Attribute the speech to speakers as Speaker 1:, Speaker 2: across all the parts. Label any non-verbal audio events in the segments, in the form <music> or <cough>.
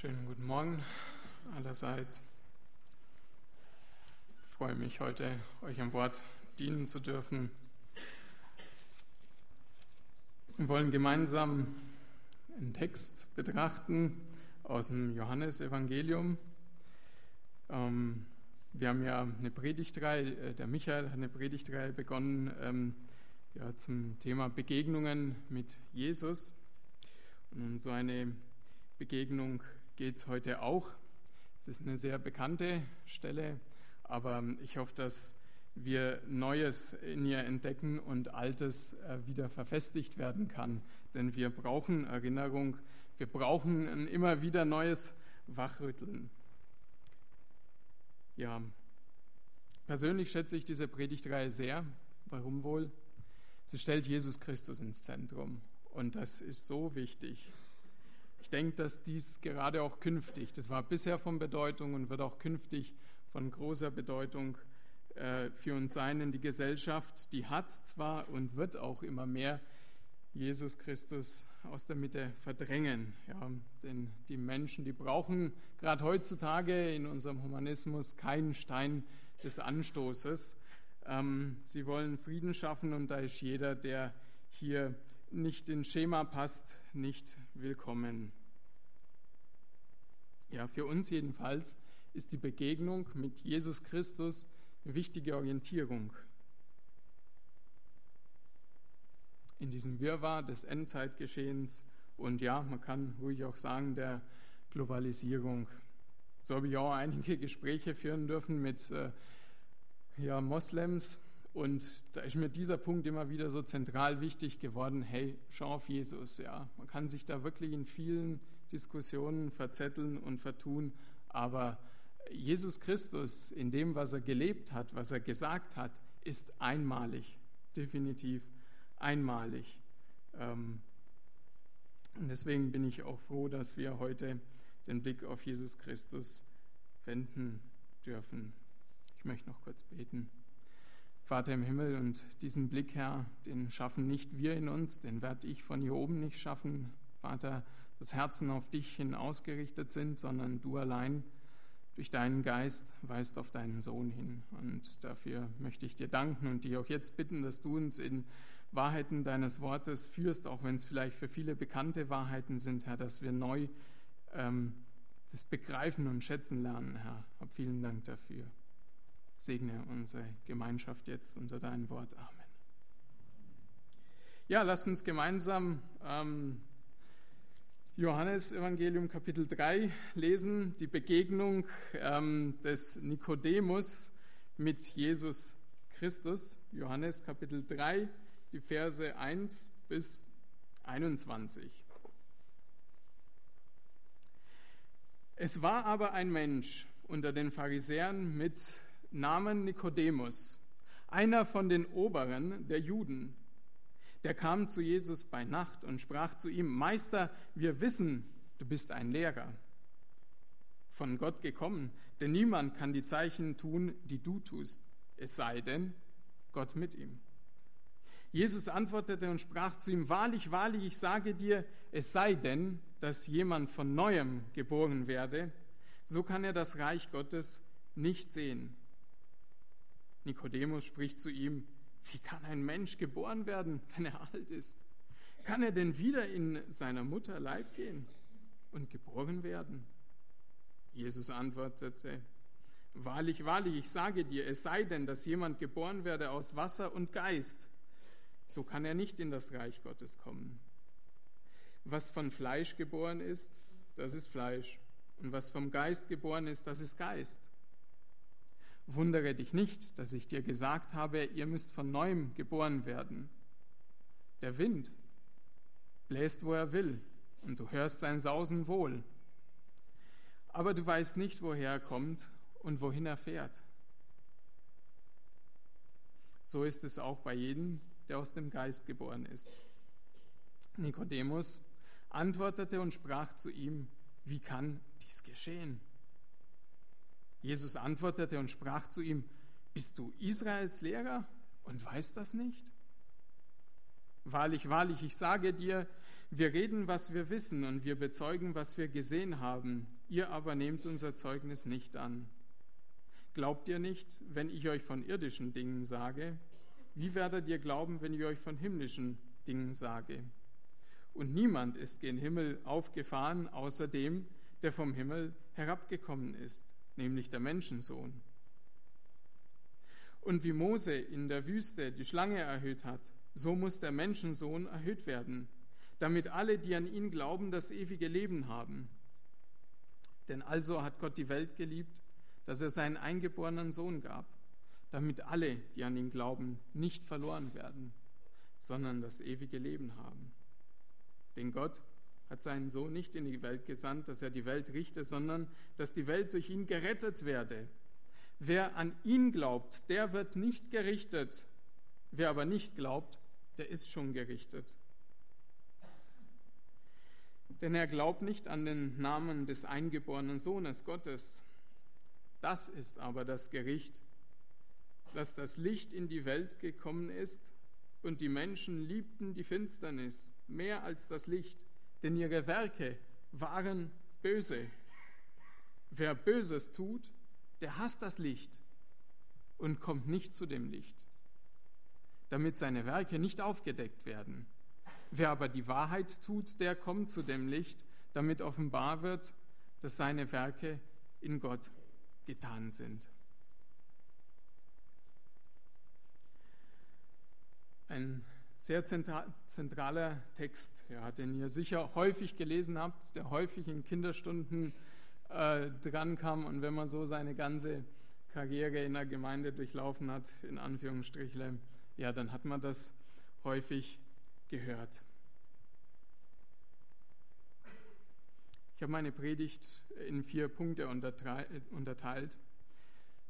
Speaker 1: schönen guten Morgen allerseits. Ich freue mich heute, euch am Wort dienen zu dürfen. Wir wollen gemeinsam einen Text betrachten aus dem Johannesevangelium. Ähm, wir haben ja eine Predigtreihe, äh, der Michael hat eine Predigtreihe begonnen ähm, ja, zum Thema Begegnungen mit Jesus. Und so eine Begegnung geht es heute auch. Es ist eine sehr bekannte Stelle, aber ich hoffe, dass wir Neues in ihr entdecken und Altes äh, wieder verfestigt werden kann. Denn wir brauchen Erinnerung, wir brauchen ein immer wieder neues Wachrütteln. Ja, persönlich schätze ich diese Predigtreihe sehr. Warum wohl? Sie stellt Jesus Christus ins Zentrum und das ist so wichtig. Ich denke, dass dies gerade auch künftig, das war bisher von Bedeutung und wird auch künftig von großer Bedeutung äh, für uns sein, denn die Gesellschaft, die hat zwar und wird auch immer mehr Jesus Christus aus der Mitte verdrängen. Ja, denn die Menschen, die brauchen gerade heutzutage in unserem Humanismus keinen Stein des Anstoßes. Ähm, sie wollen Frieden schaffen und da ist jeder, der hier nicht ins Schema passt, nicht willkommen. Ja, für uns jedenfalls ist die Begegnung mit Jesus Christus eine wichtige Orientierung. In diesem Wirrwarr des Endzeitgeschehens und ja, man kann ruhig auch sagen, der Globalisierung. So habe ich auch einige Gespräche führen dürfen mit äh, ja, Moslems, und da ist mir dieser Punkt immer wieder so zentral wichtig geworden, hey, schau auf Jesus, ja. Man kann sich da wirklich in vielen Diskussionen verzetteln und vertun, aber Jesus Christus in dem, was er gelebt hat, was er gesagt hat, ist einmalig, definitiv einmalig. Ähm, und deswegen bin ich auch froh, dass wir heute den Blick auf Jesus Christus wenden dürfen. Ich möchte noch kurz beten. Vater im Himmel, und diesen Blick, Herr, den schaffen nicht wir in uns, den werde ich von hier oben nicht schaffen, Vater, dass Herzen auf dich hin ausgerichtet sind, sondern du allein durch deinen Geist weist auf deinen Sohn hin. Und dafür möchte ich dir danken und dich auch jetzt bitten, dass du uns in Wahrheiten deines Wortes führst, auch wenn es vielleicht für viele bekannte Wahrheiten sind, Herr, dass wir neu ähm, das begreifen und schätzen lernen, Herr. Hab vielen Dank dafür. Segne unsere Gemeinschaft jetzt unter dein Wort. Amen. Ja, lasst uns gemeinsam ähm, Johannes Evangelium Kapitel 3 lesen, die Begegnung ähm, des Nikodemus mit Jesus Christus. Johannes Kapitel 3, die Verse 1 bis 21. Es war aber ein Mensch unter den Pharisäern mit Namen Nikodemus, einer von den Oberen der Juden. Der kam zu Jesus bei Nacht und sprach zu ihm, Meister, wir wissen, du bist ein Lehrer, von Gott gekommen, denn niemand kann die Zeichen tun, die du tust, es sei denn Gott mit ihm. Jesus antwortete und sprach zu ihm, Wahrlich, wahrlich, ich sage dir, es sei denn, dass jemand von neuem geboren werde, so kann er das Reich Gottes nicht sehen. Nikodemus spricht zu ihm, wie kann ein Mensch geboren werden, wenn er alt ist? Kann er denn wieder in seiner Mutter Leib gehen und geboren werden? Jesus antwortete, Wahrlich, wahrlich, ich sage dir, es sei denn, dass jemand geboren werde aus Wasser und Geist, so kann er nicht in das Reich Gottes kommen. Was von Fleisch geboren ist, das ist Fleisch. Und was vom Geist geboren ist, das ist Geist. Wundere dich nicht, dass ich dir gesagt habe, ihr müsst von neuem geboren werden. Der Wind bläst, wo er will, und du hörst sein Sausen wohl. Aber du weißt nicht, woher er kommt und wohin er fährt. So ist es auch bei jedem, der aus dem Geist geboren ist. Nikodemus antwortete und sprach zu ihm, wie kann dies geschehen? Jesus antwortete und sprach zu ihm, bist du Israels Lehrer und weißt das nicht? Wahrlich, wahrlich, ich sage dir, Wir reden, was wir wissen, und wir bezeugen, was wir gesehen haben. Ihr aber nehmt unser Zeugnis nicht an. Glaubt ihr nicht, wenn ich euch von irdischen Dingen sage? Wie werdet ihr glauben, wenn ich euch von himmlischen Dingen sage? Und niemand ist gen Himmel aufgefahren, außer dem, der vom Himmel herabgekommen ist, nämlich der Menschensohn. Und wie Mose in der Wüste die Schlange erhöht hat, so muss der Menschensohn erhöht werden, damit alle, die an ihn glauben, das ewige Leben haben. Denn also hat Gott die Welt geliebt, dass er seinen eingeborenen Sohn gab, damit alle, die an ihn glauben, nicht verloren werden, sondern das ewige Leben haben. Denn Gott hat seinen Sohn nicht in die Welt gesandt, dass er die Welt richte, sondern dass die Welt durch ihn gerettet werde. Wer an ihn glaubt, der wird nicht gerichtet. Wer aber nicht glaubt, der ist schon gerichtet. Denn er glaubt nicht an den Namen des eingeborenen Sohnes Gottes. Das ist aber das Gericht, dass das Licht in die Welt gekommen ist und die Menschen liebten die Finsternis mehr als das Licht, denn ihre Werke waren böse. Wer Böses tut, der hasst das Licht und kommt nicht zu dem Licht, damit seine Werke nicht aufgedeckt werden. Wer aber die Wahrheit tut, der kommt zu dem Licht, damit offenbar wird, dass seine Werke in Gott getan sind. Ein sehr zentraler Text, ja, den ihr sicher häufig gelesen habt, der häufig in Kinderstunden äh, drankam und wenn man so seine ganze Karriere in der Gemeinde durchlaufen hat, in Anführungsstrichle, ja, dann hat man das häufig gehört. Ich habe meine Predigt in vier Punkte unterteilt.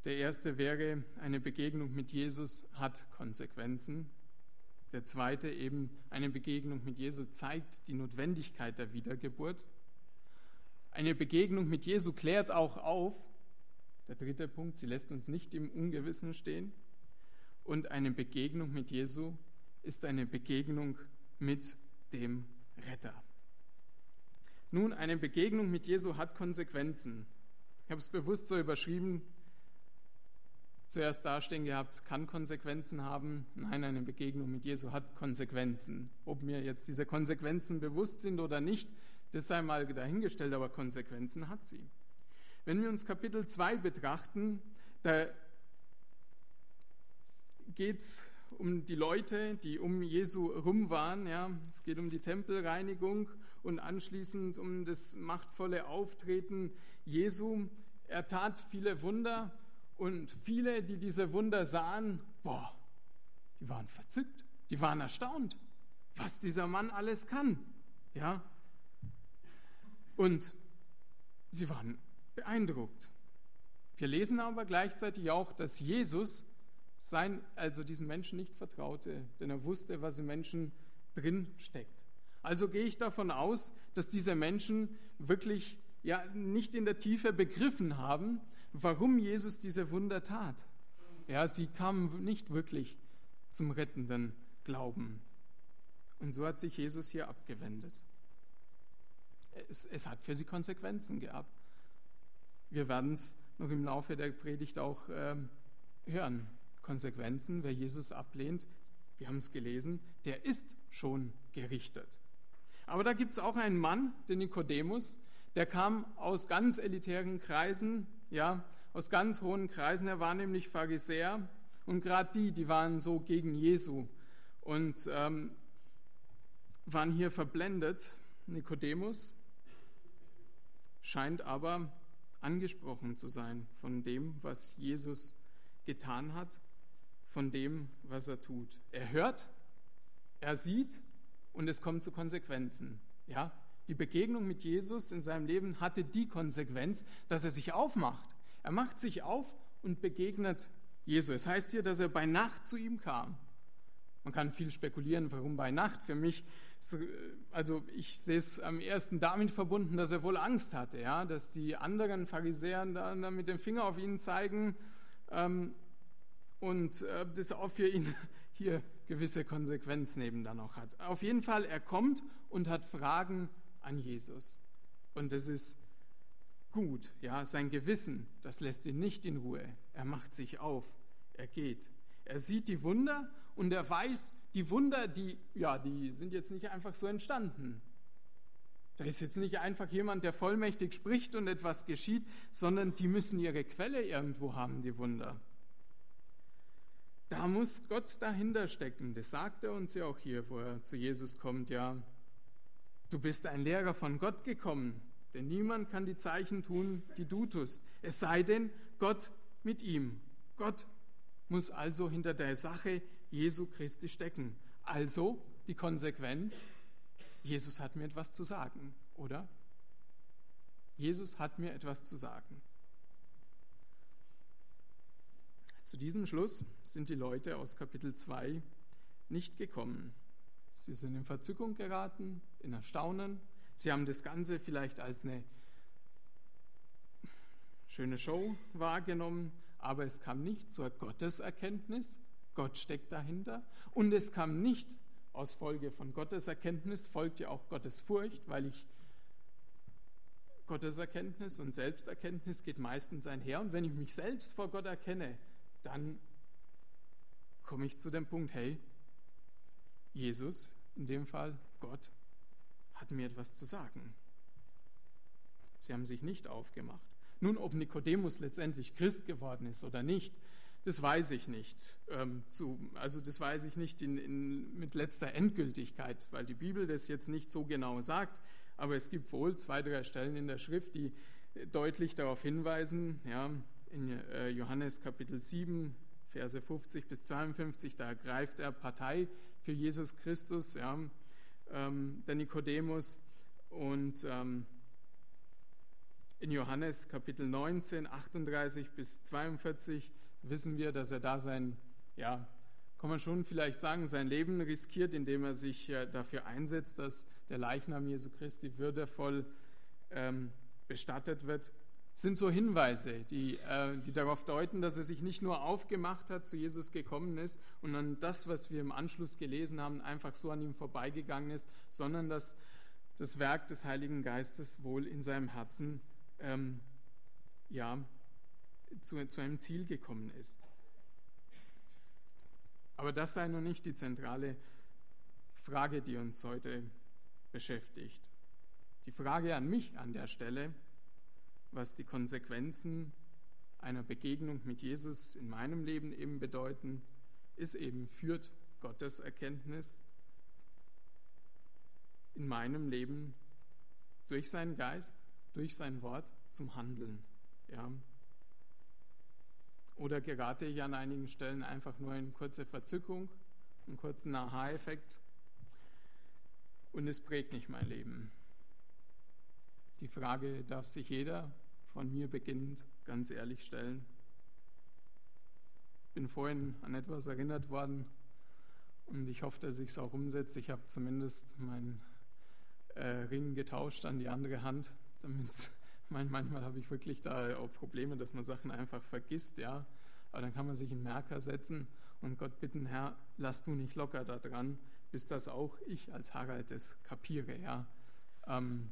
Speaker 1: Der erste wäre, eine Begegnung mit Jesus hat Konsequenzen. Der zweite eben, eine Begegnung mit Jesus zeigt die Notwendigkeit der Wiedergeburt. Eine Begegnung mit Jesu klärt auch auf. Der dritte Punkt, sie lässt uns nicht im Ungewissen stehen. Und eine Begegnung mit Jesu ist eine Begegnung mit dem Retter. Nun, eine Begegnung mit Jesu hat Konsequenzen. Ich habe es bewusst so überschrieben, zuerst dastehen gehabt, kann Konsequenzen haben. Nein, eine Begegnung mit Jesu hat Konsequenzen. Ob mir jetzt diese Konsequenzen bewusst sind oder nicht, das sei mal dahingestellt, aber Konsequenzen hat sie. Wenn wir uns Kapitel 2 betrachten, da geht es um die Leute, die um Jesu rum waren. Ja. Es geht um die Tempelreinigung und anschließend um das machtvolle Auftreten Jesu. Er tat viele Wunder und viele, die diese Wunder sahen, boah, die waren verzückt, die waren erstaunt, was dieser Mann alles kann. Ja, und sie waren beeindruckt. Wir lesen aber gleichzeitig auch, dass Jesus sein, also diesen Menschen nicht vertraute, denn er wusste, was im Menschen drin steckt. Also gehe ich davon aus, dass diese Menschen wirklich ja nicht in der Tiefe begriffen haben, warum Jesus diese Wunder tat. Ja, sie kamen nicht wirklich zum rettenden Glauben. Und so hat sich Jesus hier abgewendet es, es hat für sie Konsequenzen gehabt. Wir werden es noch im Laufe der Predigt auch ähm, hören. Konsequenzen, wer Jesus ablehnt, wir haben es gelesen, der ist schon gerichtet. Aber da gibt es auch einen Mann, den Nikodemus, der kam aus ganz elitären Kreisen, ja, aus ganz hohen Kreisen. Er war nämlich Pharisäer und gerade die, die waren so gegen Jesu und ähm, waren hier verblendet. Nikodemus, scheint aber angesprochen zu sein von dem, was Jesus getan hat, von dem, was er tut. Er hört, er sieht und es kommt zu Konsequenzen. Ja? Die Begegnung mit Jesus in seinem Leben hatte die Konsequenz, dass er sich aufmacht. Er macht sich auf und begegnet Jesus. Es heißt hier, dass er bei Nacht zu ihm kam. Man kann viel spekulieren, warum bei Nacht. Für mich also ich sehe es am ersten damit verbunden, dass er wohl Angst hatte, ja, dass die anderen Pharisäer dann mit dem Finger auf ihn zeigen ähm, und äh, das auch für ihn <laughs> hier gewisse Konsequenz neben dann noch hat. Auf jeden Fall, er kommt und hat Fragen an Jesus. Und das ist gut, ja, sein Gewissen, das lässt ihn nicht in Ruhe. Er macht sich auf, er geht. Er sieht die Wunder und er weiß, die Wunder, die, ja, die sind jetzt nicht einfach so entstanden. Da ist jetzt nicht einfach jemand, der vollmächtig spricht und etwas geschieht, sondern die müssen ihre Quelle irgendwo haben, die Wunder. Da muss Gott dahinter stecken. Das sagt er uns ja auch hier, wo er zu Jesus kommt, ja. Du bist ein Lehrer von Gott gekommen, denn niemand kann die Zeichen tun, die du tust. Es sei denn, Gott mit ihm. Gott muss also hinter der Sache Jesu Christi stecken. Also die Konsequenz, Jesus hat mir etwas zu sagen, oder? Jesus hat mir etwas zu sagen. Zu diesem Schluss sind die Leute aus Kapitel 2 nicht gekommen. Sie sind in Verzückung geraten, in Erstaunen. Sie haben das Ganze vielleicht als eine schöne Show wahrgenommen, aber es kam nicht zur Gotteserkenntnis. Gott steckt dahinter. Und es kam nicht aus Folge von Gotteserkenntnis, folgt ja auch Gottes Furcht, weil ich Gotteserkenntnis und Selbsterkenntnis geht meistens einher. Und wenn ich mich selbst vor Gott erkenne, dann komme ich zu dem Punkt, hey, Jesus, in dem Fall Gott, hat mir etwas zu sagen. Sie haben sich nicht aufgemacht. Nun, ob Nikodemus letztendlich Christ geworden ist oder nicht, das weiß ich nicht. Ähm, zu, also das weiß ich nicht in, in, mit letzter Endgültigkeit, weil die Bibel das jetzt nicht so genau sagt. Aber es gibt wohl zwei, drei Stellen in der Schrift, die deutlich darauf hinweisen, ja, in äh, Johannes Kapitel 7, Verse 50 bis 52, da greift er Partei für Jesus Christus, ja, ähm, der Nikodemus. Und ähm, in Johannes Kapitel 19, 38 bis 42 wissen wir, dass er da sein, ja, kann man schon vielleicht sagen, sein Leben riskiert, indem er sich äh, dafür einsetzt, dass der Leichnam Jesu Christi würdevoll ähm, bestattet wird sind so Hinweise, die, äh, die darauf deuten, dass er sich nicht nur aufgemacht hat, zu Jesus gekommen ist und dann das, was wir im Anschluss gelesen haben, einfach so an ihm vorbeigegangen ist, sondern dass das Werk des Heiligen Geistes wohl in seinem Herzen ähm, ja, zu, zu einem Ziel gekommen ist. Aber das sei noch nicht die zentrale Frage, die uns heute beschäftigt. Die Frage an mich an der Stelle, was die Konsequenzen einer Begegnung mit Jesus in meinem Leben eben bedeuten, ist eben, führt Gottes Erkenntnis in meinem Leben durch seinen Geist, durch sein Wort zum Handeln. Ja. Oder gerate ich an einigen Stellen einfach nur in kurze Verzückung, einen kurzen Aha-Effekt und es prägt nicht mein Leben. Die Frage darf sich jeder von mir beginnend ganz ehrlich stellen. Ich bin vorhin an etwas erinnert worden und ich hoffe, dass ich es auch umsetze. Ich habe zumindest meinen äh, Ring getauscht an die andere Hand, damit <laughs> manchmal habe ich wirklich da auch Probleme, dass man Sachen einfach vergisst, ja. Aber dann kann man sich einen Merker setzen und Gott bitten, Herr, lass du nicht locker da dran, bis das auch ich als Harald es kapiere, ja. Ähm,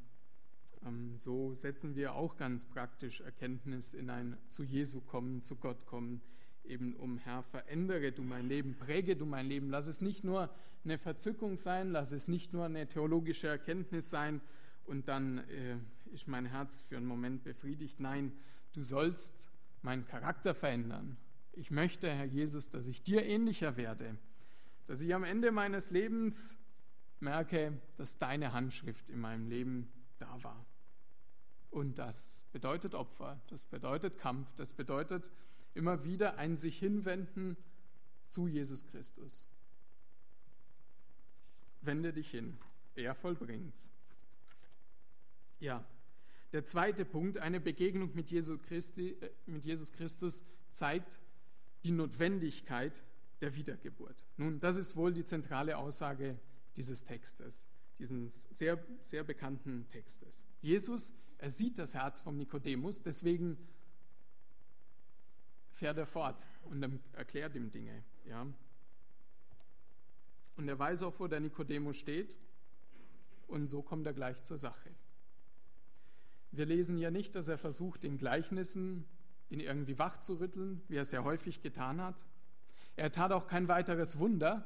Speaker 1: so setzen wir auch ganz praktisch Erkenntnis in ein zu Jesu kommen, zu Gott kommen, eben um Herr, verändere du mein Leben, präge du mein Leben, lass es nicht nur eine Verzückung sein, lass es nicht nur eine theologische Erkenntnis sein und dann äh, ist mein Herz für einen Moment befriedigt. Nein, du sollst meinen Charakter verändern. Ich möchte, Herr Jesus, dass ich dir ähnlicher werde, dass ich am Ende meines Lebens merke, dass deine Handschrift in meinem Leben da war. Und das bedeutet Opfer, das bedeutet Kampf, das bedeutet immer wieder ein sich hinwenden zu Jesus Christus. Wende dich hin, er vollbringt's. Ja, der zweite Punkt, eine Begegnung mit, Jesu Christi, äh, mit Jesus Christus zeigt die Notwendigkeit der Wiedergeburt. Nun, das ist wohl die zentrale Aussage dieses Textes dieses sehr, sehr bekannten Textes. Jesus, er sieht das Herz vom Nikodemus, deswegen fährt er fort und erklärt ihm Dinge. Ja. Und er weiß auch, wo der Nikodemus steht. Und so kommt er gleich zur Sache. Wir lesen ja nicht, dass er versucht, in Gleichnissen ihn irgendwie wach zu rütteln, wie er es ja häufig getan hat. Er tat auch kein weiteres Wunder.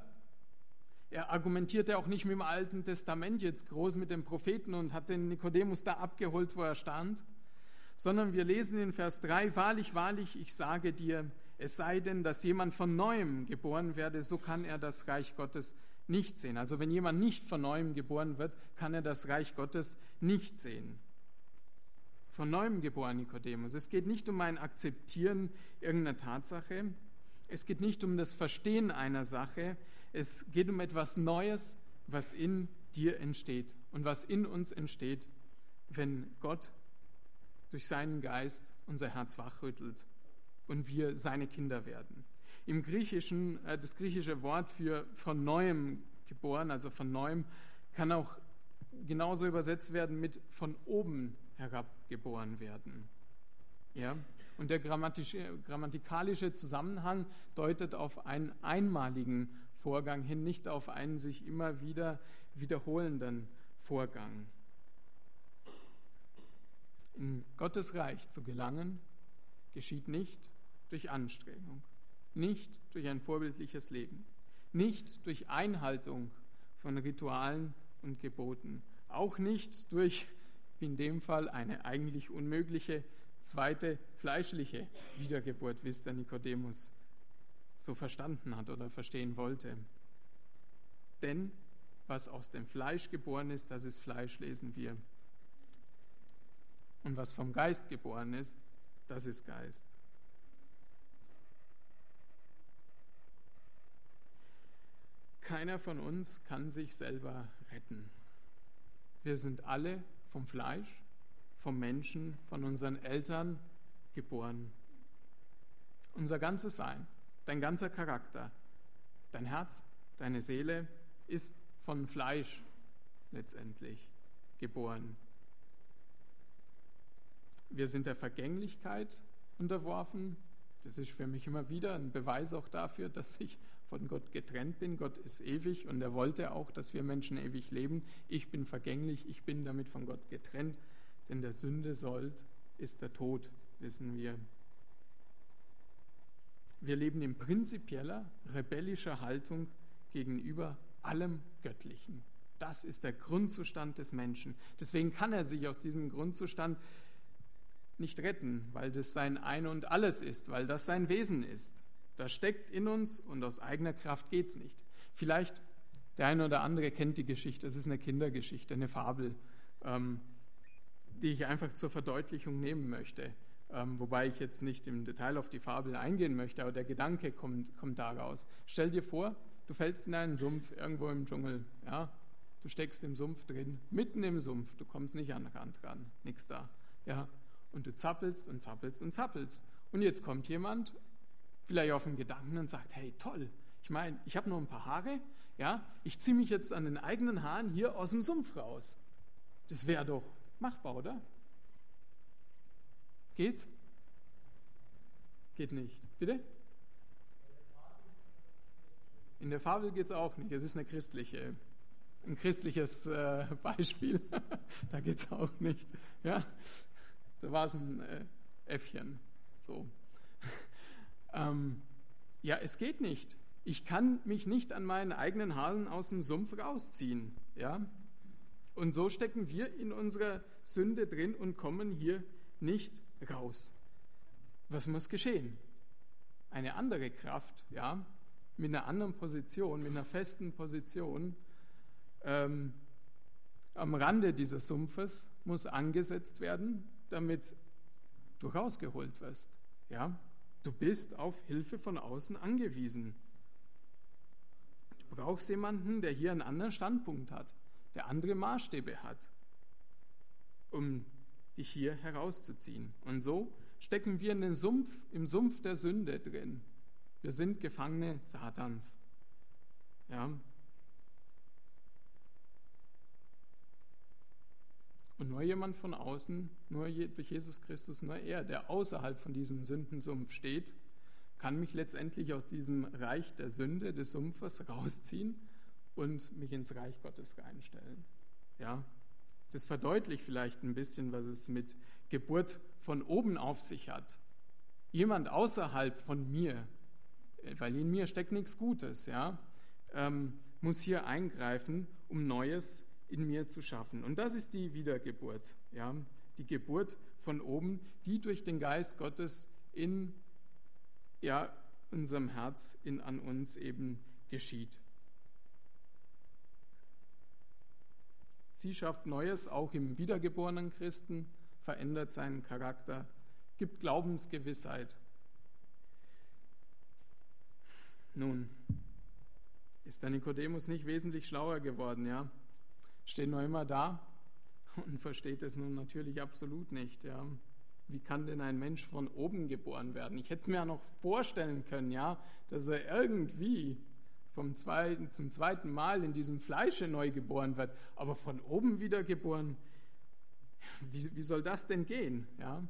Speaker 1: Er argumentierte auch nicht mit dem Alten Testament jetzt groß mit den Propheten und hat den Nikodemus da abgeholt, wo er stand, sondern wir lesen in Vers 3, wahrlich, wahrlich, ich sage dir, es sei denn, dass jemand von neuem geboren werde, so kann er das Reich Gottes nicht sehen. Also wenn jemand nicht von neuem geboren wird, kann er das Reich Gottes nicht sehen. Von neuem geboren Nikodemus. Es geht nicht um ein Akzeptieren irgendeiner Tatsache. Es geht nicht um das Verstehen einer Sache. Es geht um etwas Neues, was in dir entsteht und was in uns entsteht, wenn Gott durch seinen Geist unser Herz wachrüttelt und wir seine Kinder werden. Im Griechischen, äh, das griechische Wort für von neuem geboren, also von neuem, kann auch genauso übersetzt werden mit von oben herab geboren werden. Ja? Und der grammatikalische Zusammenhang deutet auf einen einmaligen Vorgang hin, nicht auf einen sich immer wieder wiederholenden Vorgang. In Gottes Reich zu gelangen, geschieht nicht durch Anstrengung, nicht durch ein vorbildliches Leben, nicht durch Einhaltung von Ritualen und Geboten, auch nicht durch, wie in dem Fall, eine eigentlich unmögliche zweite fleischliche Wiedergeburt, wie es der Nikodemus so verstanden hat oder verstehen wollte. Denn was aus dem Fleisch geboren ist, das ist Fleisch, lesen wir. Und was vom Geist geboren ist, das ist Geist. Keiner von uns kann sich selber retten. Wir sind alle vom Fleisch, vom Menschen, von unseren Eltern geboren. Unser ganzes Sein, dein ganzer Charakter, dein Herz, deine Seele ist von Fleisch letztendlich geboren. Wir sind der Vergänglichkeit unterworfen. Das ist für mich immer wieder ein Beweis auch dafür, dass ich von Gott getrennt bin. Gott ist ewig und er wollte auch, dass wir Menschen ewig leben. Ich bin vergänglich, ich bin damit von Gott getrennt, denn der Sünde sollt ist der Tod, wissen wir. Wir leben in prinzipieller, rebellischer Haltung gegenüber allem Göttlichen. Das ist der Grundzustand des Menschen. Deswegen kann er sich aus diesem Grundzustand nicht retten, weil das sein Ein und alles ist, weil das sein Wesen ist. Das steckt in uns und aus eigener Kraft geht es nicht. Vielleicht der eine oder andere kennt die Geschichte, es ist eine Kindergeschichte, eine Fabel, ähm, die ich einfach zur Verdeutlichung nehmen möchte. Ähm, wobei ich jetzt nicht im Detail auf die Fabel eingehen möchte, aber der Gedanke kommt, kommt daraus. Stell dir vor, du fällst in einen Sumpf irgendwo im Dschungel, ja, du steckst im Sumpf drin, mitten im Sumpf, du kommst nicht an den Rand ran, nichts da, ja, und du zappelst und zappelst und zappelst. Und jetzt kommt jemand, vielleicht auf den Gedanken und sagt, hey, toll, ich meine, ich habe nur ein paar Haare, ja, ich ziehe mich jetzt an den eigenen Haaren hier aus dem Sumpf raus. Das wäre doch machbar, oder? Geht's? Geht nicht. Bitte? In der Fabel geht es auch nicht. Es ist eine christliche, ein christliches äh, <laughs> Beispiel. da geht es auch nicht. Ja? Da war es ein äh, Äffchen. So. <laughs> ähm, ja, es geht nicht. Ich kann mich nicht an meinen eigenen Haaren aus dem Sumpf rausziehen. Ja? Und so stecken wir in unserer Sünde drin und kommen hier nicht raus. Was muss geschehen? Eine andere Kraft, ja, mit einer anderen Position, mit einer festen Position, ähm, am Rande dieses Sumpfes muss angesetzt werden, damit du rausgeholt wirst. Ja? Du bist auf Hilfe von außen angewiesen. Du brauchst jemanden, der hier einen anderen Standpunkt hat, der andere Maßstäbe hat, um dich hier herauszuziehen. Und so stecken wir in den Sumpf, im Sumpf der Sünde drin. Wir sind Gefangene Satans. Ja, Und nur jemand von außen, nur durch Jesus Christus, nur er, der außerhalb von diesem Sündensumpf steht, kann mich letztendlich aus diesem Reich der Sünde, des Sumpfes rausziehen und mich ins Reich Gottes reinstellen. Ja, das verdeutlicht vielleicht ein bisschen, was es mit Geburt von oben auf sich hat. Jemand außerhalb von mir, weil in mir steckt nichts Gutes, ja, ähm, muss hier eingreifen, um Neues in mir zu schaffen. Und das ist die Wiedergeburt, ja, die Geburt von oben, die durch den Geist Gottes in ja, unserem Herz, in an uns eben geschieht. Sie schafft Neues auch im wiedergeborenen Christen, verändert seinen Charakter, gibt Glaubensgewissheit. Nun, ist der Nikodemus nicht wesentlich schlauer geworden, ja? Steht noch immer da und <laughs> versteht es nun natürlich absolut nicht, ja? Wie kann denn ein Mensch von oben geboren werden? Ich hätte es mir ja noch vorstellen können, ja, dass er irgendwie vom zweiten, zum zweiten Mal in diesem Fleische neu geboren wird, aber von oben wiedergeboren, wie, wie soll das denn gehen? Ja?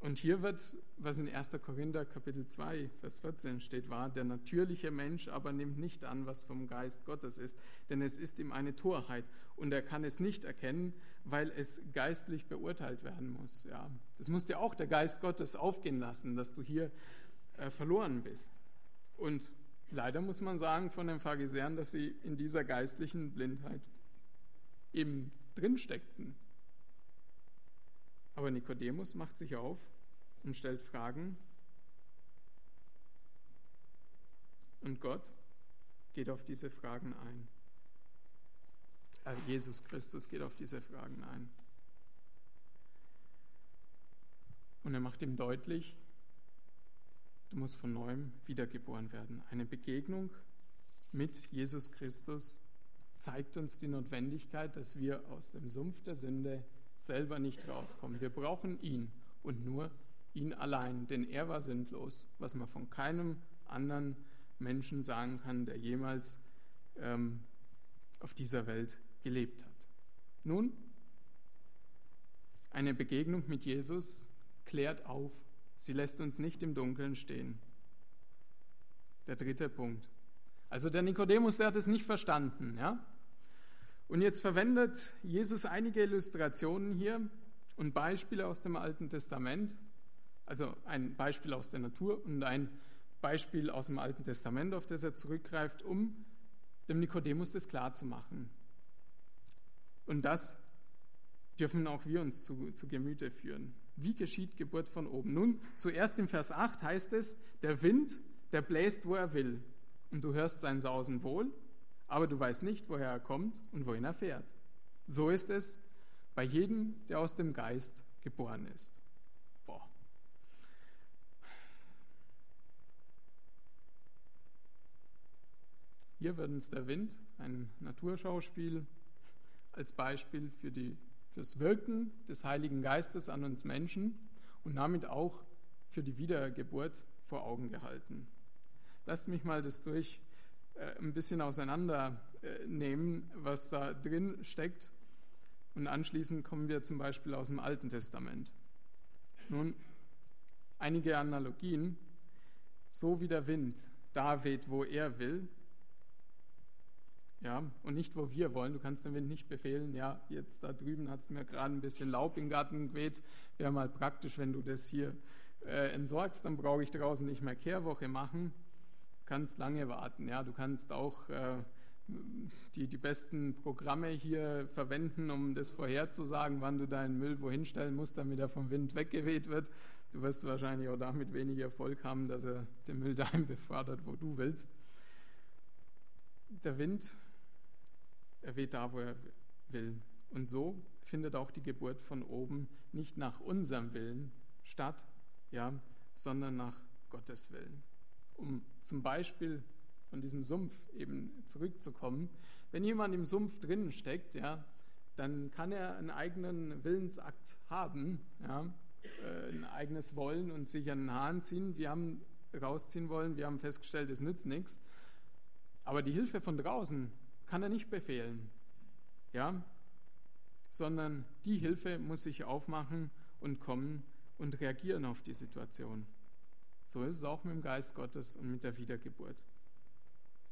Speaker 1: Und hier wird, was in 1. Korinther Kapitel 2, Vers 14 steht, war, der natürliche Mensch aber nimmt nicht an, was vom Geist Gottes ist, denn es ist ihm eine Torheit und er kann es nicht erkennen, weil es geistlich beurteilt werden muss. Ja, das muss dir auch der Geist Gottes aufgehen lassen, dass du hier äh, verloren bist. Und leider muss man sagen von den Pharisäern, dass sie in dieser geistlichen Blindheit eben drinsteckten. Aber Nikodemus macht sich auf und stellt Fragen. Und Gott geht auf diese Fragen ein. Also Jesus Christus geht auf diese Fragen ein. Und er macht ihm deutlich, du musst von neuem wiedergeboren werden. Eine Begegnung mit Jesus Christus zeigt uns die Notwendigkeit, dass wir aus dem Sumpf der Sünde selber nicht rauskommen. Wir brauchen ihn und nur ihn allein, denn er war sinnlos, was man von keinem anderen Menschen sagen kann, der jemals ähm, auf dieser Welt gelebt hat. Nun, eine Begegnung mit Jesus klärt auf, sie lässt uns nicht im Dunkeln stehen. Der dritte Punkt. Also der Nikodemus, der hat es nicht verstanden, ja? Und jetzt verwendet Jesus einige Illustrationen hier und Beispiele aus dem Alten Testament, also ein Beispiel aus der Natur und ein Beispiel aus dem Alten Testament, auf das er zurückgreift, um dem Nikodemus das klarzumachen. Und das dürfen auch wir uns zu, zu Gemüte führen. Wie geschieht Geburt von oben? Nun, zuerst im Vers 8 heißt es, der Wind, der bläst, wo er will. Und du hörst sein Sausen wohl, aber du weißt nicht, woher er kommt und wohin er fährt. So ist es bei jedem, der aus dem Geist geboren ist. Boah. Hier wird uns der Wind, ein Naturschauspiel, als Beispiel für die, fürs Wirken des Heiligen Geistes an uns Menschen und damit auch für die Wiedergeburt vor Augen gehalten. Lasst mich mal das durch äh, ein bisschen auseinandernehmen, was da drin steckt. Und anschließend kommen wir zum Beispiel aus dem Alten Testament. Nun, einige Analogien. So wie der Wind da weht, wo er will, ja, und nicht, wo wir wollen. Du kannst dem Wind nicht befehlen, ja, jetzt da drüben hat es mir gerade ein bisschen Laub im Garten geweht. Wäre mal praktisch, wenn du das hier äh, entsorgst, dann brauche ich draußen nicht mehr Kehrwoche machen kannst lange warten. Ja, du kannst auch äh, die, die besten Programme hier verwenden, um das vorherzusagen, wann du deinen Müll wohin stellen musst, damit er vom Wind weggeweht wird. Du wirst wahrscheinlich auch damit weniger Erfolg haben, dass er den Müll <laughs> dahin befördert, wo du willst. Der Wind, er weht da, wo er will. Und so findet auch die Geburt von oben nicht nach unserem Willen statt, ja, sondern nach Gottes Willen um zum Beispiel von diesem Sumpf eben zurückzukommen. Wenn jemand im Sumpf drinnen steckt, ja, dann kann er einen eigenen Willensakt haben, ja, äh, ein eigenes Wollen und sich an den Haaren ziehen. Wir haben rausziehen wollen, wir haben festgestellt, es nützt nichts. Aber die Hilfe von draußen kann er nicht befehlen, ja, sondern die Hilfe muss sich aufmachen und kommen und reagieren auf die Situation. So ist es auch mit dem Geist Gottes und mit der Wiedergeburt.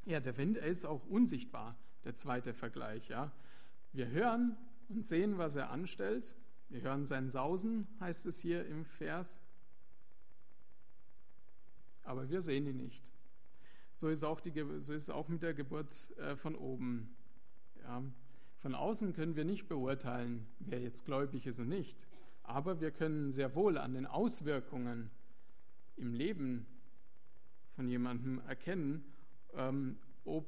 Speaker 1: Ja, der Wind, er ist auch unsichtbar, der zweite Vergleich. Ja. Wir hören und sehen, was er anstellt. Wir hören sein Sausen, heißt es hier im Vers. Aber wir sehen ihn nicht. So ist, auch die, so ist es auch mit der Geburt äh, von oben. Ja. Von außen können wir nicht beurteilen, wer jetzt gläubig ist und nicht. Aber wir können sehr wohl an den Auswirkungen im Leben von jemandem erkennen, ähm, ob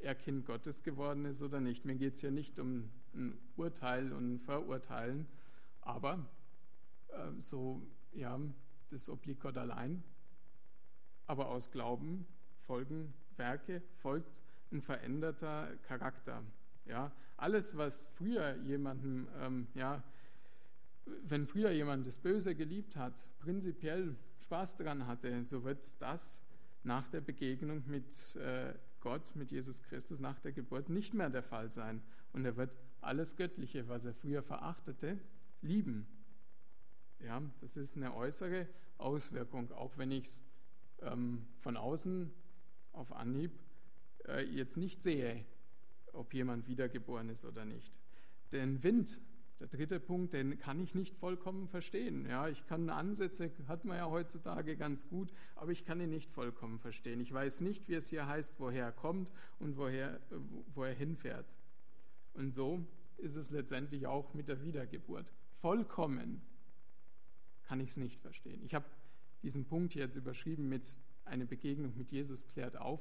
Speaker 1: er Kind Gottes geworden ist oder nicht. Mir geht es ja nicht um ein Urteil und ein Verurteilen, aber äh, so, ja, das obliegt Gott allein. Aber aus Glauben folgen Werke, folgt ein veränderter Charakter. Ja, alles, was früher jemandem, ähm, ja, wenn früher jemand das Böse geliebt hat, prinzipiell Spaß daran hatte, so wird das nach der Begegnung mit äh, Gott, mit Jesus Christus, nach der Geburt nicht mehr der Fall sein. Und er wird alles Göttliche, was er früher verachtete, lieben. Ja, das ist eine äußere Auswirkung, auch wenn ich es ähm, von außen auf Anhieb äh, jetzt nicht sehe, ob jemand wiedergeboren ist oder nicht. Den Wind der dritte Punkt, den kann ich nicht vollkommen verstehen. Ja, ich kann Ansätze, hat man ja heutzutage ganz gut, aber ich kann ihn nicht vollkommen verstehen. Ich weiß nicht, wie es hier heißt, woher er kommt und woher, wo er hinfährt. Und so ist es letztendlich auch mit der Wiedergeburt. Vollkommen kann ich es nicht verstehen. Ich habe diesen Punkt jetzt überschrieben mit eine Begegnung mit Jesus klärt auf.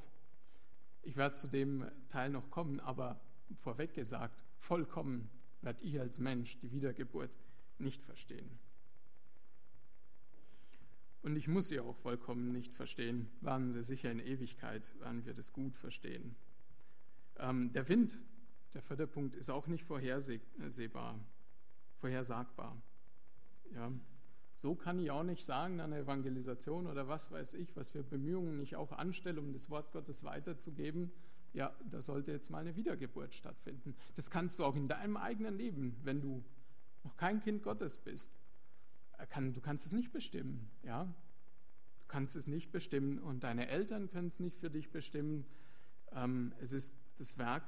Speaker 1: Ich werde zu dem Teil noch kommen, aber vorweg gesagt, vollkommen werdet ihr als Mensch die Wiedergeburt nicht verstehen. Und ich muss sie auch vollkommen nicht verstehen. Waren sie sicher in Ewigkeit, werden wir das gut verstehen. Ähm, der Wind, der vierte Punkt, ist auch nicht vorhersehbar, vorhersagbar. Ja, so kann ich auch nicht sagen an Evangelisation oder was weiß ich, was für Bemühungen ich auch anstelle, um das Wort Gottes weiterzugeben ja, da sollte jetzt mal eine Wiedergeburt stattfinden. Das kannst du auch in deinem eigenen Leben, wenn du noch kein Kind Gottes bist. Du kannst es nicht bestimmen, ja. Du kannst es nicht bestimmen und deine Eltern können es nicht für dich bestimmen. Ähm, es ist das Werk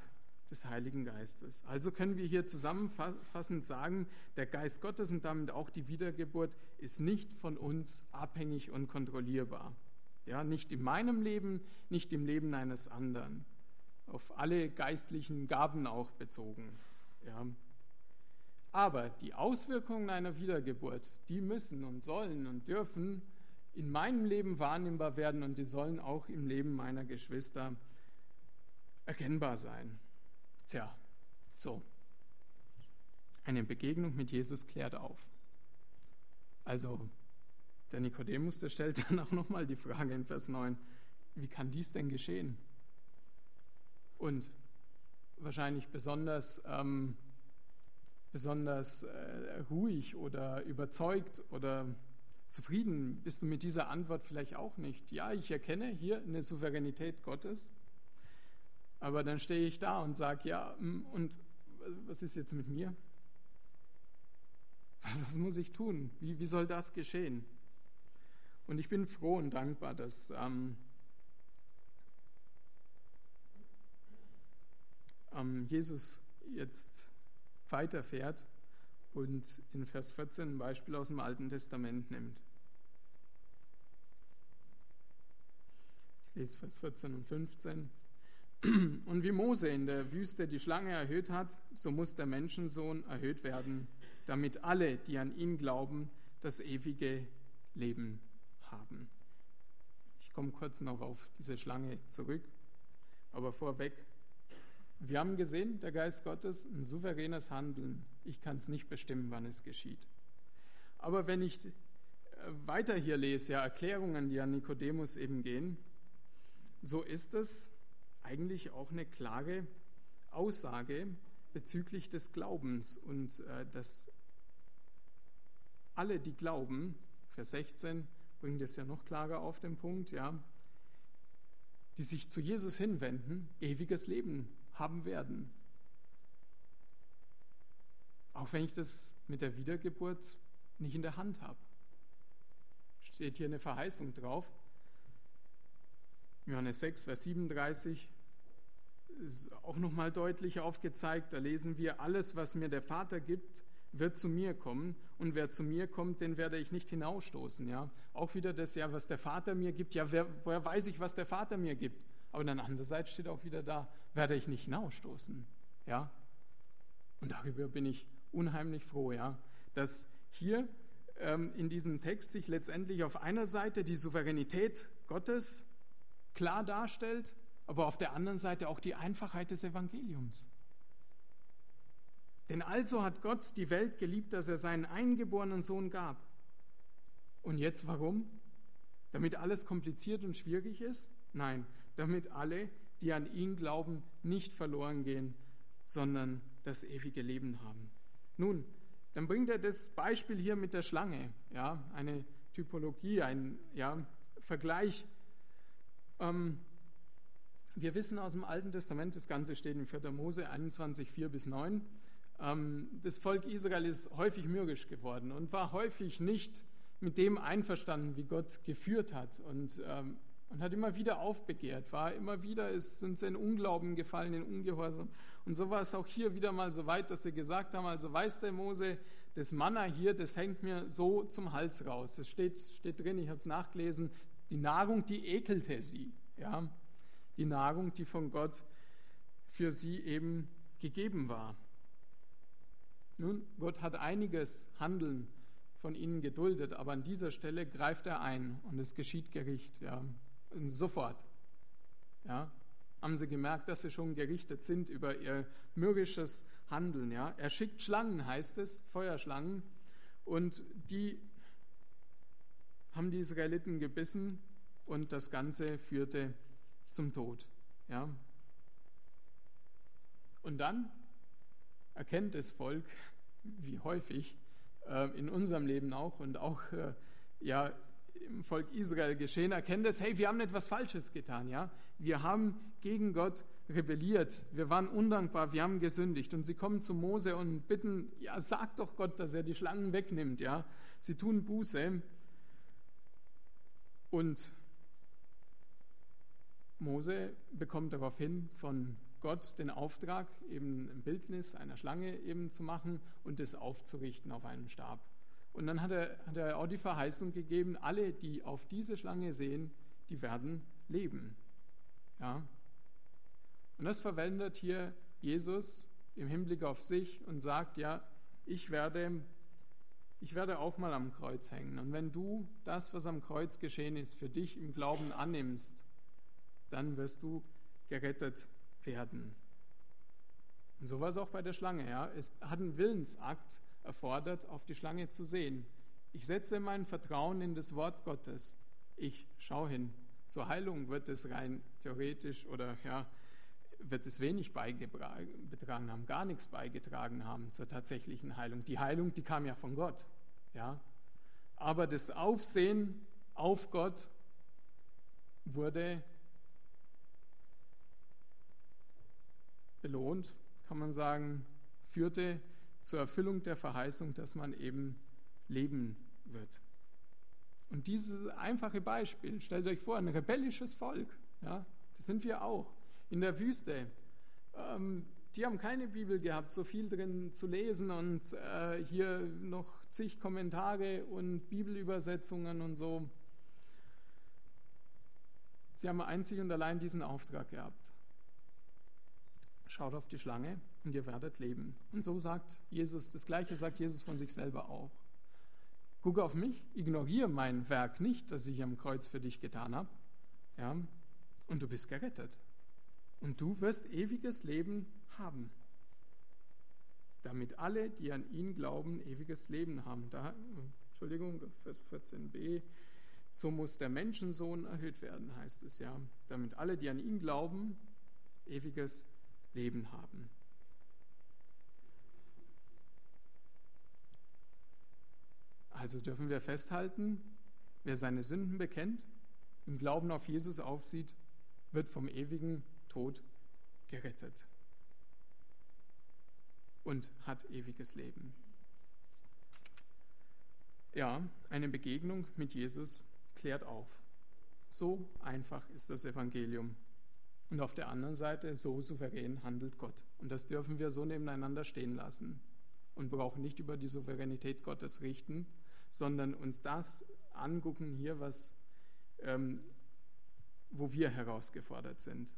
Speaker 1: des Heiligen Geistes. Also können wir hier zusammenfassend sagen, der Geist Gottes und damit auch die Wiedergeburt ist nicht von uns abhängig und kontrollierbar. Ja, nicht in meinem Leben, nicht im Leben eines anderen auf alle geistlichen Gaben auch bezogen. Ja. Aber die Auswirkungen einer Wiedergeburt, die müssen und sollen und dürfen in meinem Leben wahrnehmbar werden und die sollen auch im Leben meiner Geschwister erkennbar sein. Tja, so. Eine Begegnung mit Jesus klärt auf. Also, der Nikodemus, der stellt <laughs> dann auch nochmal die Frage in Vers 9, wie kann dies denn geschehen? und wahrscheinlich besonders, ähm, besonders äh, ruhig oder überzeugt oder zufrieden bist du mit dieser Antwort vielleicht auch nicht. Ja, ich erkenne hier eine Souveränität Gottes, aber dann stehe ich da und sage, ja, mm, und was ist jetzt mit mir? <laughs> Was muss ich tun? Wie, wie soll das geschehen? Und ich bin froh und dankbar, dass ähm, ähm, Jesus jetzt weiterfährt und in Vers 14 ein Beispiel aus dem Alten Testament nimmt. Ich lese Vers 14 und 15. Und wie Mose in der Wüste die Schlange erhöht hat, so muss der Menschensohn erhöht werden, damit alle, die an ihn glauben, das ewige Leben haben. Ich komme kurz noch auf diese Schlange zurück, aber vorweg wir haben gesehen, der Geist Gottes, ein souveränes Handeln. Ich kann es nicht bestimmen, wann es geschieht. Aber wenn ich äh, weiter hier lese, ja, Erklärungen, die an Nikodemus eben gehen, so ist es eigentlich auch eine klare Aussage bezüglich des Glaubens und äh, dass alle, die glauben, Vers 16 bringt es ja noch klarer auf den Punkt, ja, die sich zu Jesus hinwenden, ewiges Leben haben werden. Auch wenn ich das mit der Wiedergeburt nicht in der Hand habe. Steht hier eine Verheißung drauf. Johannes 6, Vers 37, ist auch nochmal deutlich aufgezeigt. Da lesen wir, alles, was mir der Vater gibt, wird zu mir kommen. Und wer zu mir kommt, den werde ich nicht hinausstoßen. Ja? Auch wieder das, ja, was der Vater mir gibt. Ja, wer, woher weiß ich, was der Vater mir gibt? Aber dann andererseits steht auch wieder da, werde ich nicht hinausstoßen. Ja? Und darüber bin ich unheimlich froh, ja, dass hier ähm, in diesem Text sich letztendlich auf einer Seite die Souveränität Gottes klar darstellt, aber auf der anderen Seite auch die Einfachheit des Evangeliums. Denn also hat Gott die Welt geliebt, dass er seinen eingeborenen Sohn gab. Und jetzt warum? Damit alles kompliziert und schwierig ist? Nein, damit alle, die an ihn glauben, nicht verloren gehen, sondern das ewige Leben haben. Nun, dann bringt er das Beispiel hier mit der Schlange, ja, eine Typologie, ein ja, Vergleich. Ähm, wir wissen aus dem Alten Testament, das Ganze steht in 4. Mose 21, 4 bis 9, ähm, das Volk Israel ist häufig mürrisch geworden und war häufig nicht mit dem einverstanden, wie Gott geführt hat und, ähm, und hat immer wieder aufbegehrt, war immer wieder, ist, sind sie in Unglauben gefallen, in Ungehorsam. Und so war es auch hier wieder mal so weit, dass sie gesagt haben, also weiß der Mose, das Manna hier, das hängt mir so zum Hals raus. Es steht, steht drin, ich habe es nachgelesen, die Nahrung, die ekelte sie. Ja? Die Nahrung, die von Gott für sie eben gegeben war. Nun, Gott hat einiges Handeln von ihnen geduldet, aber an dieser Stelle greift er ein und es geschieht Gericht. Ja, sofort. Ja, haben sie gemerkt, dass sie schon gerichtet sind über ihr mürrisches Handeln. Ja, er schickt Schlangen, heißt es, Feuerschlangen, und die haben die Israeliten gebissen und das Ganze führte zum Tod. Ja. Und dann erkennt das Volk, wie häufig äh, in unserem Leben auch und auch äh, ja, im Volk Israel geschehen, erkennt es, hey, wir haben etwas Falsches getan, ja. Wir haben gegen Gott rebelliert, wir waren undankbar, wir haben gesündigt. Und sie kommen zu Mose und bitten, ja, sag doch Gott, dass er die Schlangen wegnimmt, ja. Sie tun Buße. Und Mose bekommt daraufhin von Gott den Auftrag, eben ein Bildnis einer Schlange eben zu machen und es aufzurichten auf einem Stab. Und dann hat er, hat er auch die Verheißung gegeben, alle, die auf diese Schlange sehen, die werden leben. Ja? Und das verwendet hier Jesus im Hinblick auf sich und sagt, ja, ich werde, ich werde auch mal am Kreuz hängen. Und wenn du das, was am Kreuz geschehen ist, für dich im Glauben annimmst, dann wirst du gerettet werden. Und so war es auch bei der Schlange. Ja. Es hat einen Willensakt erfordert, auf die Schlange zu sehen. Ich setze mein Vertrauen in das Wort Gottes. Ich schaue hin. Zur Heilung wird es rein theoretisch oder ja, wird es wenig beigetragen haben, gar nichts beigetragen haben zur tatsächlichen Heilung. Die Heilung, die kam ja von Gott. Ja. Aber das Aufsehen auf Gott wurde belohnt, kann man sagen, führte zur Erfüllung der Verheißung, dass man eben leben wird. Und dieses einfache Beispiel, stellt euch vor, ein rebellisches Volk, ja, das sind wir auch, in der Wüste. Ähm, die haben keine Bibel gehabt, so viel drin zu lesen und äh, hier noch zig Kommentare und Bibelübersetzungen und so. Sie haben einzig und allein diesen Auftrag gehabt schaut auf die Schlange und ihr werdet leben. Und so sagt Jesus, das gleiche sagt Jesus von sich selber auch. Gucke auf mich, ignoriere mein Werk nicht, das ich am Kreuz für dich getan habe, ja, und du bist gerettet. Und du wirst ewiges Leben haben. Damit alle, die an ihn glauben, ewiges Leben haben. Da, Entschuldigung, Vers 14b, so muss der Menschensohn erhöht werden, heißt es ja. Damit alle, die an ihn glauben, ewiges Leben Leben haben. Also dürfen wir festhalten, wer seine Sünden bekennt, im Glauben auf Jesus aufsieht, wird vom ewigen Tod gerettet und hat ewiges Leben. Ja, eine Begegnung mit Jesus klärt auf. So einfach ist das Evangelium. Und auf der anderen Seite, so souverän handelt Gott. Und das dürfen wir so nebeneinander stehen lassen und brauchen nicht über die Souveränität Gottes richten, sondern uns das angucken hier, was, ähm, wo wir herausgefordert sind.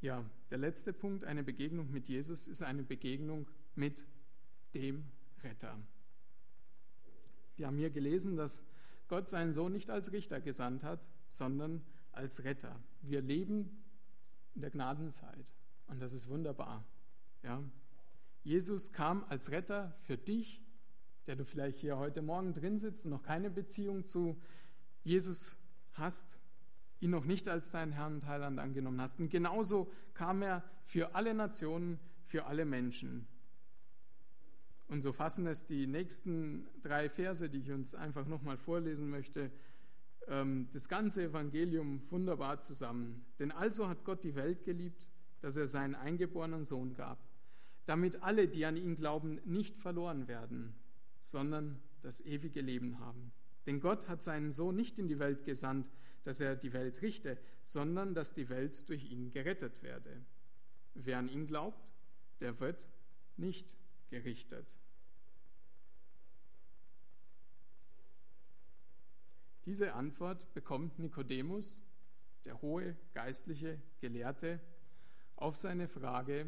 Speaker 1: Ja, der letzte Punkt, eine Begegnung mit Jesus, ist eine Begegnung mit dem Retter. Wir haben hier gelesen, dass Gott seinen Sohn nicht als Richter gesandt hat, sondern als Retter. Wir leben in der Gnadenzeit und das ist wunderbar. Ja? Jesus kam als Retter für dich, der du vielleicht hier heute Morgen drin sitzt und noch keine Beziehung zu Jesus hast, ihn noch nicht als deinen Herrn und Heiland angenommen hast. Und genauso kam er für alle Nationen, für alle Menschen. Und so fassen es die nächsten drei Verse, die ich uns einfach nochmal vorlesen möchte, ähm, das ganze Evangelium wunderbar zusammen. Denn also hat Gott die Welt geliebt, dass er seinen eingeborenen Sohn gab, damit alle, die an ihn glauben, nicht verloren werden, sondern das ewige Leben haben. Denn Gott hat seinen Sohn nicht in die Welt gesandt, dass er die Welt richte, sondern dass die Welt durch ihn gerettet werde. Wer an ihn glaubt, der wird nicht gerichtet. Diese Antwort bekommt Nikodemus, der hohe geistliche Gelehrte, auf seine Frage,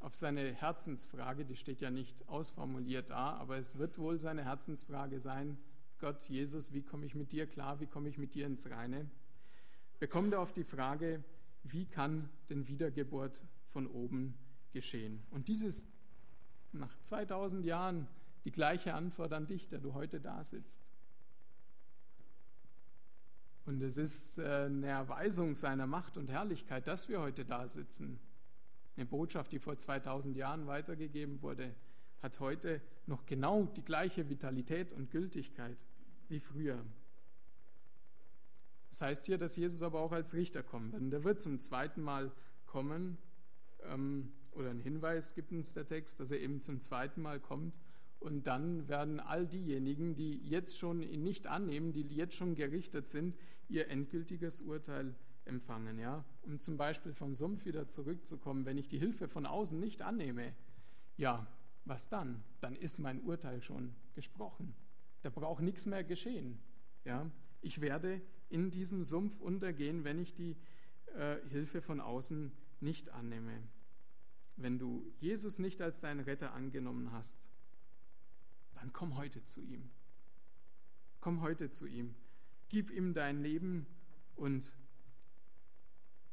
Speaker 1: auf seine Herzensfrage, die steht ja nicht ausformuliert da, aber es wird wohl seine Herzensfrage sein, Gott, Jesus, wie komme ich mit dir klar, wie komme ich mit dir ins Reine, bekommt er auf die Frage, wie kann denn Wiedergeburt von oben geschehen? Und dies ist nach 2000 Jahren die gleiche Antwort an dich, der du heute da sitzt. Und es ist äh, eine Erweisung seiner Macht und Herrlichkeit, dass wir heute da sitzen. Eine Botschaft, die vor 2000 Jahren weitergegeben wurde, hat heute noch genau die gleiche Vitalität und Gültigkeit wie früher. Das heißt hier, dass Jesus aber auch als Richter kommt. Denn der wird zum zweiten Mal kommen, ähm, oder ein Hinweis gibt uns der Text, dass er eben zum zweiten Mal kommt. Und dann werden all diejenigen, die jetzt schon ihn nicht annehmen, die jetzt schon gerichtet sind, ihr endgültiges Urteil empfangen. Ja? Um zum Beispiel vom Sumpf wieder zurückzukommen, wenn ich die Hilfe von außen nicht annehme, ja, was dann? Dann ist mein Urteil schon gesprochen. Da braucht nichts mehr geschehen. Ja? Ich werde in diesem Sumpf untergehen, wenn ich die äh, Hilfe von außen nicht annehme. Wenn du Jesus nicht als deinen Retter angenommen hast, dann komm heute zu ihm. Komm heute zu ihm. Gib ihm dein Leben und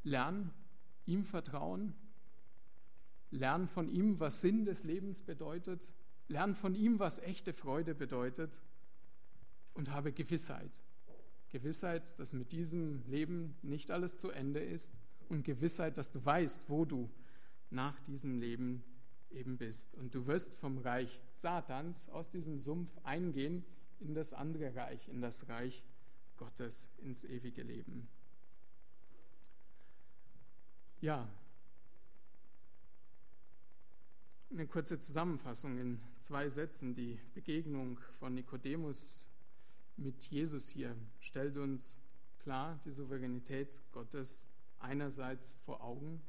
Speaker 1: lern ihm vertrauen. Lern von ihm, was Sinn des Lebens bedeutet. Lern von ihm, was echte Freude bedeutet. Und habe Gewissheit. Gewissheit, dass mit diesem Leben nicht alles zu Ende ist. Und Gewissheit, dass du weißt, wo du nach diesem Leben eben bist. Und du wirst vom Reich Satans aus diesem Sumpf eingehen in das andere Reich, in das Reich Gottes ins ewige Leben. Ja, eine kurze Zusammenfassung in zwei Sätzen. Die Begegnung von Nikodemus mit Jesus hier stellt uns klar die Souveränität Gottes einerseits vor Augen,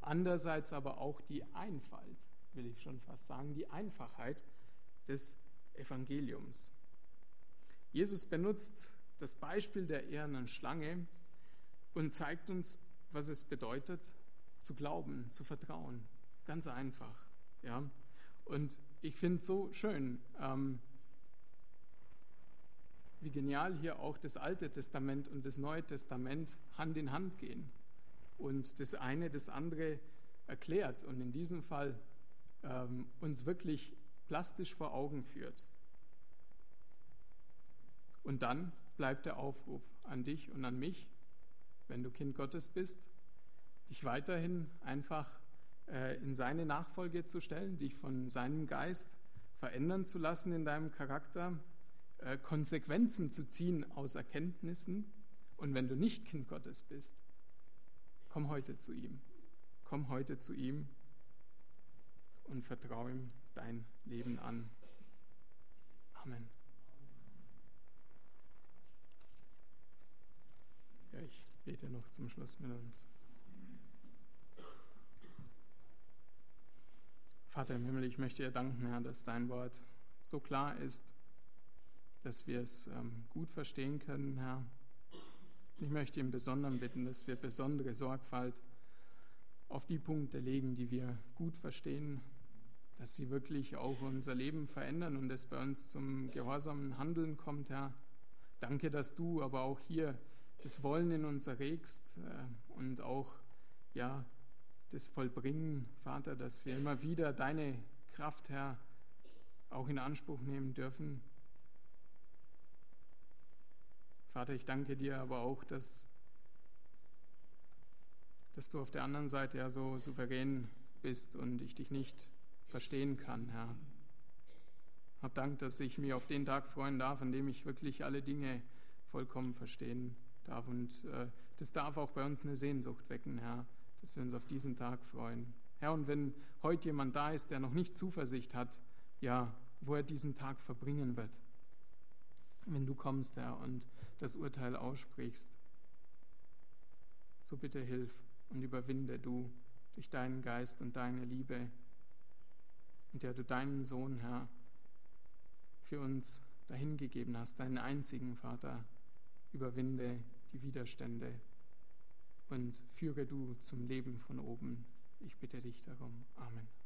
Speaker 1: andererseits aber auch die Einfalt, will ich schon fast sagen, die Einfachheit des Evangeliums. Jesus benutzt das Beispiel der ehernen Schlange und zeigt uns, was es bedeutet, zu glauben, zu vertrauen. Ganz einfach. Ja? Und ich finde es so schön, ähm, wie genial hier auch das Alte Testament und das Neue Testament Hand in Hand gehen und das eine das andere erklärt und in diesem Fall ähm, uns wirklich plastisch vor Augen führt. Und dann bleibt der Aufruf an dich und an mich, wenn du Kind Gottes bist, dich weiterhin einfach äh, in seine Nachfolge zu stellen, dich von seinem Geist verändern zu lassen in deinem Charakter, äh, Konsequenzen zu ziehen aus Erkenntnissen. Und wenn du nicht Kind Gottes bist, komm heute zu ihm. Komm heute zu ihm und vertraue ihm dein Leben an. Amen. Ja, bete noch zum Schluss mit uns. Vater im Himmel, ich möchte dir danken, Herr, dass dein Wort so klar ist, dass wir es ähm, gut verstehen können, Herr. Ich möchte im Besonderen bitten, dass wir besondere Sorgfalt auf die Punkte legen, die wir gut verstehen, dass sie wirklich auch unser Leben verändern und es bei uns zum gehorsamen Handeln kommt, Herr. Danke, dass du aber auch hier das Wollen in uns erregst äh, und auch ja das Vollbringen, Vater, dass wir immer wieder deine Kraft, Herr, auch in Anspruch nehmen dürfen. Vater, ich danke dir aber auch, dass, dass du auf der anderen Seite ja so souverän bist und ich dich nicht verstehen kann, Herr. Hab Dank, dass ich mich auf den Tag freuen darf, an dem ich wirklich alle Dinge vollkommen verstehen darf. Und äh, das darf auch bei uns eine Sehnsucht wecken, Herr dass wir uns auf diesen Tag freuen. Herr, und wenn heute jemand da ist, der noch nicht Zuversicht hat, ja, wo er diesen Tag verbringen wird, wenn du kommst, Herr, und das Urteil aussprichst, so bitte hilf und überwinde du durch deinen Geist und deine Liebe, in der du deinen Sohn, Herr, für uns dahingegeben hast, deinen einzigen Vater, überwinde die Widerstände und führe du zum Leben von oben. Ich bitte dich darum. Amen.